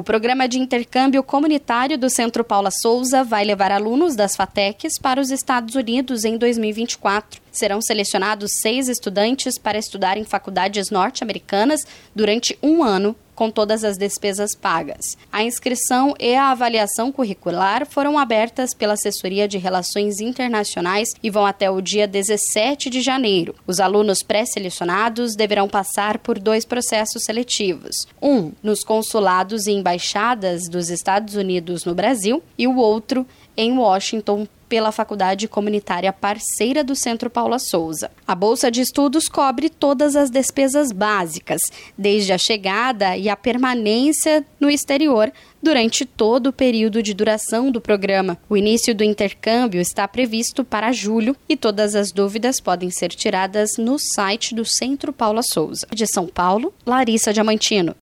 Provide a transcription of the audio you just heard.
O programa de intercâmbio comunitário do Centro Paula Souza vai levar alunos das FATECs para os Estados Unidos em 2024. Serão selecionados seis estudantes para estudar em faculdades norte-americanas durante um ano com todas as despesas pagas. A inscrição e a avaliação curricular foram abertas pela Assessoria de Relações Internacionais e vão até o dia 17 de janeiro. Os alunos pré-selecionados deverão passar por dois processos seletivos: um nos consulados e embaixadas dos Estados Unidos no Brasil e o outro em Washington pela faculdade comunitária parceira do Centro Paula Souza. A bolsa de estudos cobre todas as despesas básicas, desde a chegada e a permanência no exterior durante todo o período de duração do programa. O início do intercâmbio está previsto para julho e todas as dúvidas podem ser tiradas no site do Centro Paula Souza. De São Paulo, Larissa Diamantino.